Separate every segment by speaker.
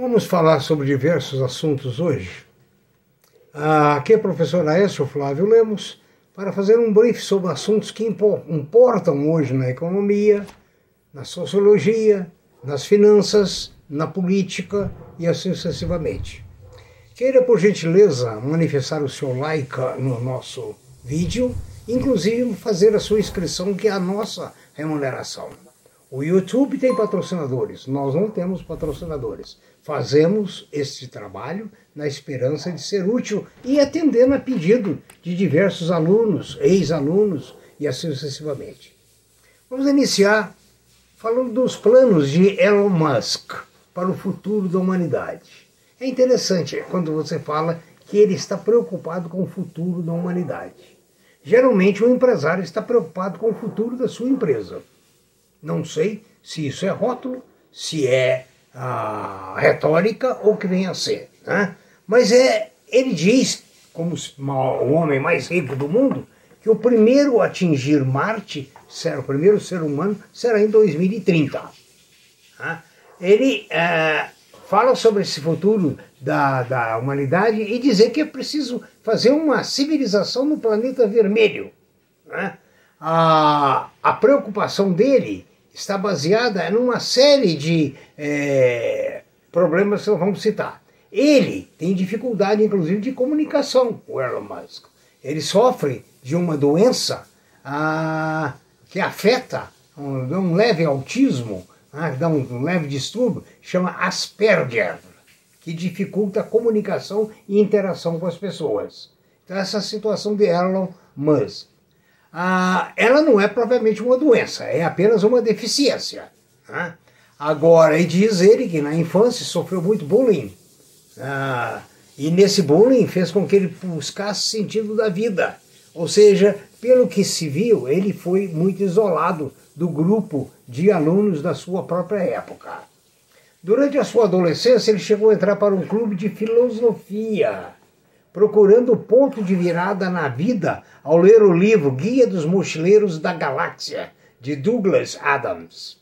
Speaker 1: Vamos falar sobre diversos assuntos hoje. Aqui é o professor Aécio Flávio Lemos para fazer um brief sobre assuntos que importam hoje na economia, na sociologia, nas finanças, na política e assim sucessivamente. Queira, por gentileza, manifestar o seu like no nosso vídeo, inclusive fazer a sua inscrição, que é a nossa remuneração. O YouTube tem patrocinadores, nós não temos patrocinadores. Fazemos este trabalho na esperança de ser útil e atendendo a pedido de diversos alunos, ex-alunos e assim sucessivamente. Vamos iniciar falando dos planos de Elon Musk para o futuro da humanidade. É interessante quando você fala que ele está preocupado com o futuro da humanidade. Geralmente o empresário está preocupado com o futuro da sua empresa. Não sei se isso é rótulo, se é a retórica ou que vem a ser. Né? Mas é, ele diz, como o homem mais rico do mundo, que o primeiro a atingir Marte, será, o primeiro ser humano, será em 2030. Né? Ele é, fala sobre esse futuro da, da humanidade e dizer que é preciso fazer uma civilização no planeta vermelho. Né? A, a preocupação dele está baseada numa série de é, problemas que vamos citar. Ele tem dificuldade, inclusive, de comunicação, o Elon Musk. Ele sofre de uma doença ah, que afeta um, um leve autismo, ah, dá um, um leve distúrbio, chama Asperger, que dificulta a comunicação e interação com as pessoas. Então, essa situação de Elon Musk ah, ela não é propriamente uma doença, é apenas uma deficiência. Né? Agora, e diz ele que na infância sofreu muito bullying. Ah, e nesse bullying fez com que ele buscasse sentido da vida. Ou seja, pelo que se viu, ele foi muito isolado do grupo de alunos da sua própria época. Durante a sua adolescência, ele chegou a entrar para um clube de filosofia procurando o ponto de virada na vida ao ler o livro Guia dos Mochileiros da Galáxia, de Douglas Adams,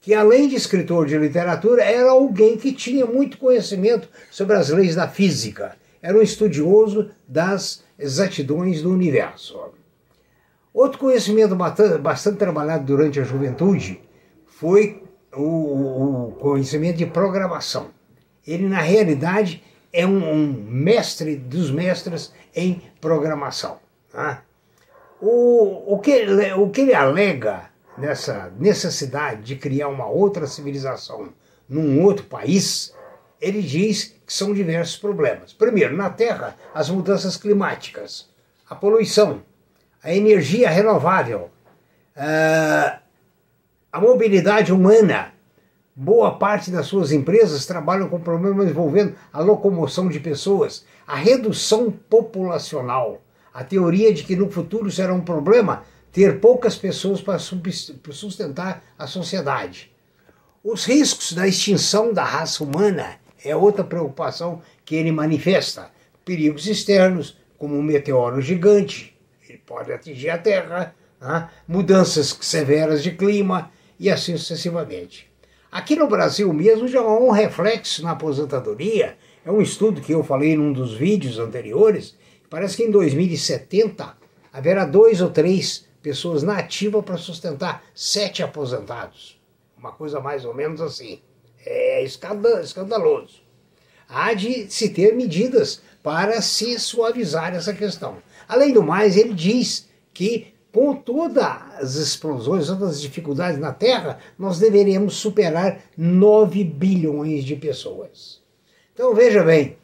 Speaker 1: que além de escritor de literatura, era alguém que tinha muito conhecimento sobre as leis da física, era um estudioso das exatidões do universo. Outro conhecimento bastante trabalhado durante a juventude foi o, conhecimento de programação. Ele, na realidade, é um, um mestre dos mestres em programação. Tá? O, o, que, o que ele alega nessa necessidade de criar uma outra civilização num outro país, ele diz que são diversos problemas. Primeiro, na Terra, as mudanças climáticas, a poluição, a energia renovável, ah, a mobilidade humana, Boa parte das suas empresas trabalham com problemas envolvendo a locomoção de pessoas, a redução populacional, a teoria de que no futuro será um problema ter poucas pessoas para sustentar a sociedade. Os riscos da extinção da raça humana é outra preocupação que ele manifesta. Perigos externos, como um meteoro gigante, ele pode atingir a Terra, né? mudanças severas de clima e assim sucessivamente. Aqui no Brasil mesmo já há um reflexo na aposentadoria. É um estudo que eu falei num dos vídeos anteriores. Parece que em 2070 haverá dois ou três pessoas na ativa para sustentar sete aposentados. Uma coisa mais ou menos assim. É escandaloso. Há de se ter medidas para se suavizar essa questão. Além do mais, ele diz que com todas as explosões, todas as dificuldades na Terra, nós deveríamos superar 9 bilhões de pessoas. Então veja bem,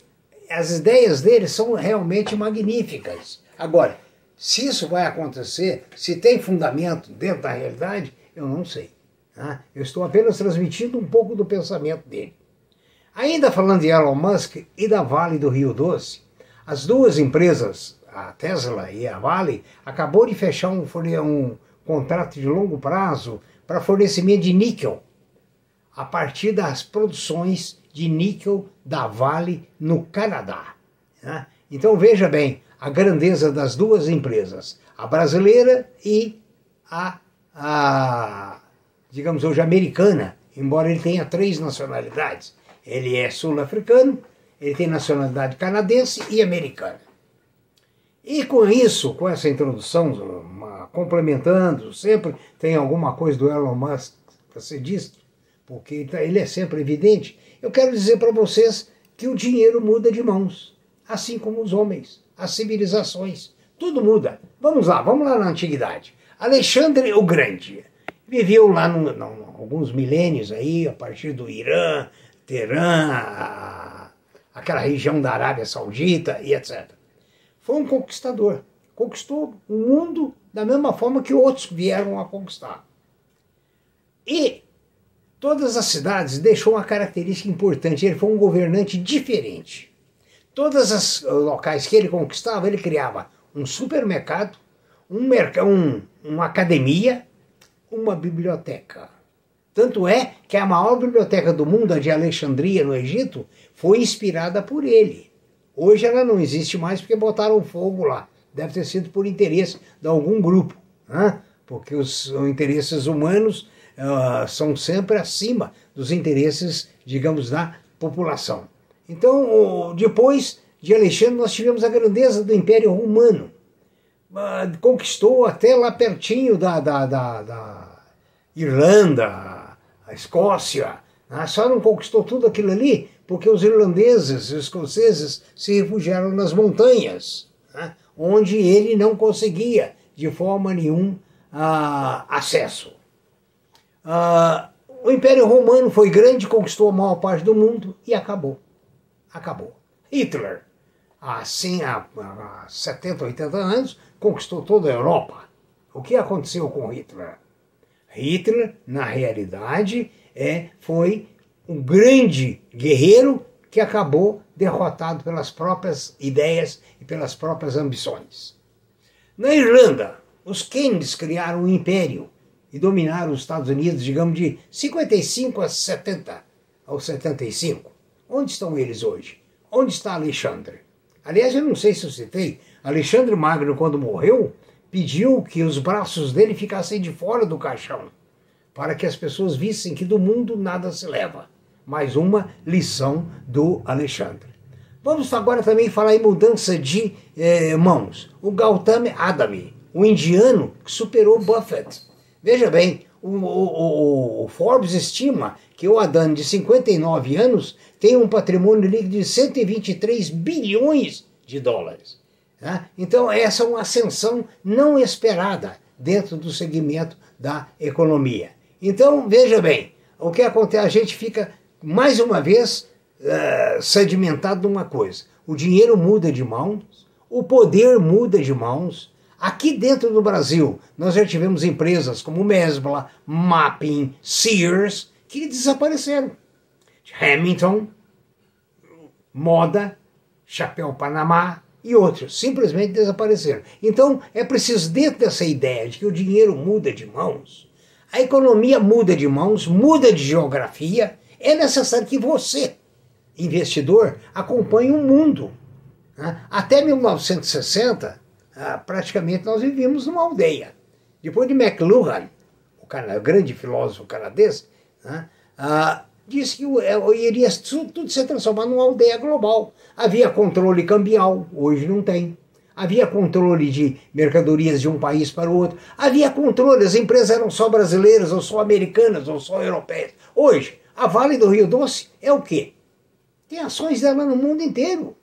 Speaker 1: as ideias dele são realmente magníficas. Agora, se isso vai acontecer, se tem fundamento dentro da realidade, eu não sei. Tá? Eu estou apenas transmitindo um pouco do pensamento dele. Ainda falando de Elon Musk e da Vale do Rio Doce, as duas empresas a Tesla e a Vale, acabou de fechar um, um contrato de longo prazo para fornecimento de níquel a partir das produções de níquel da Vale no Canadá. Né? Então veja bem a grandeza das duas empresas, a brasileira e a, a digamos hoje, americana, embora ele tenha três nacionalidades. Ele é sul-africano, ele tem nacionalidade canadense e americana. E com isso, com essa introdução, uma, complementando, sempre tem alguma coisa do Elon Musk para ser dito, porque tá, ele é sempre evidente. Eu quero dizer para vocês que o dinheiro muda de mãos, assim como os homens, as civilizações, tudo muda. Vamos lá, vamos lá na antiguidade. Alexandre o Grande viveu lá no, alguns milênios aí, a partir do Irã, Teherã, aquela região da Arábia Saudita e etc. Foi um conquistador. Conquistou o mundo da mesma forma que outros vieram a conquistar. E todas as cidades deixou uma característica importante. Ele foi um governante diferente. Todos os locais que ele conquistava, ele criava um supermercado, um, um, uma academia, uma biblioteca. Tanto é que a maior biblioteca do mundo, a de Alexandria, no Egito, foi inspirada por ele. Hoje ela não existe mais porque botaram fogo lá. Deve ter sido por interesse de algum grupo, né? porque os, interesses humanos uh, são sempre acima dos interesses, digamos, da população. Então, depois de Alexandre, nós tivemos a grandeza do Império Romano. Uh, conquistou até lá pertinho da, da, da, da Irlanda, a Escócia, né? só não conquistou tudo aquilo ali porque os irlandeses e os escoceses se refugiaram nas montanhas, né? onde ele não conseguia de forma nenhuma uh, acesso. Uh, o Império Romano foi grande, conquistou a maior parte do mundo e acabou. Acabou. Hitler, assim, há, há 70, 80 anos, conquistou toda a Europa. O que aconteceu com Hitler? Hitler, na realidade, é, foi um grande guerreiro que acabou derrotado pelas próprias ideias e pelas próprias ambições. Na Irlanda, os Kennedys criaram um império e dominaram os Estados Unidos, digamos, de 55 a 70 ou 75. Onde estão eles hoje? Onde está Alexandre? Aliás, eu não sei se eu citei, Alexandre Magno, quando morreu, pediu que os braços dele ficassem de fora do caixão, para que as pessoas vissem que do mundo nada se leva. Mais uma lição do Alexandre. Vamos agora também falar em mudança de eh, mãos. O Gautama Adami, o indiano que superou Buffett. Veja bem, o, o, o, Forbes estima que o Adani, de 59 anos, tem um patrimônio líquido de 123 bilhões de dólares. Né? Então, essa é uma ascensão não esperada dentro do segmento da economia. Então, veja bem, o que acontece? A gente fica, mais uma vez, uh, sedimentado numa coisa. O dinheiro muda de mãos, o poder muda de mãos. Aqui dentro do Brasil, nós já tivemos empresas como Mesbla, Mapping, Sears, que desapareceram. Hamilton, Moda, Chapéu Panamá, e outros simplesmente desapareceram. Então é preciso, dentro dessa ideia de que o dinheiro muda de mãos, a economia muda de mãos, muda de geografia, é necessário que você, investidor, acompanhe o mundo. Né? Até 1960, ah, praticamente nós vivíamos numa aldeia. Depois de McLuhan, o, grande filósofo canadense, né? Ah, disse que é, iria tudo ser transformado numa aldeia global. Havia controle cambial, hoje não tem. Havia controle de mercadorias de um país para o outro. Havia controle, as empresas eram só brasileiras, ou só americanas, ou só europeias. Hoje, a Vale do Rio Doce é o quê? Tem ações dela no mundo inteiro.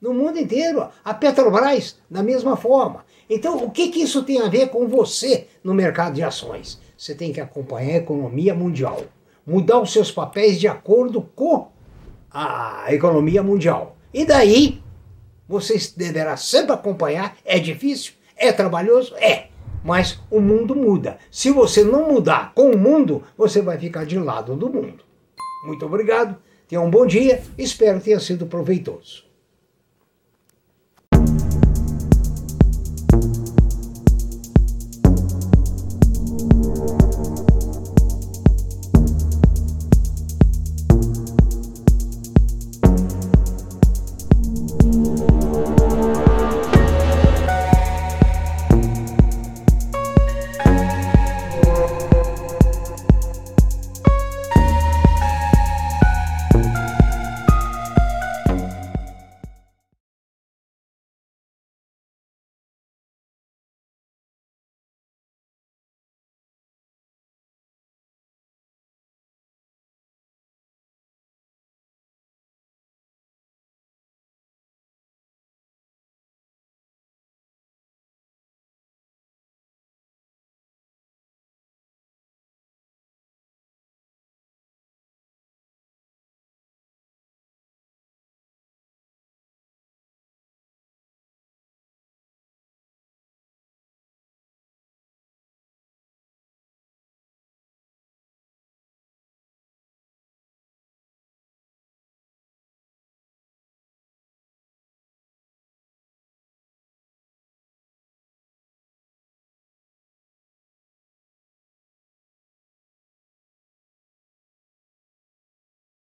Speaker 1: No mundo inteiro. A Petrobras, da mesma forma. Então, o que, que isso tem a ver com você no mercado de ações? Você tem que acompanhar a economia mundial mudar os seus papéis de acordo com a economia mundial. E daí, você deverá sempre acompanhar. É difícil? É trabalhoso? É. Mas o mundo muda. Se você não mudar com o mundo, você vai ficar de lado do mundo. Muito obrigado. Tenha um bom dia. Espero que tenha sido proveitoso.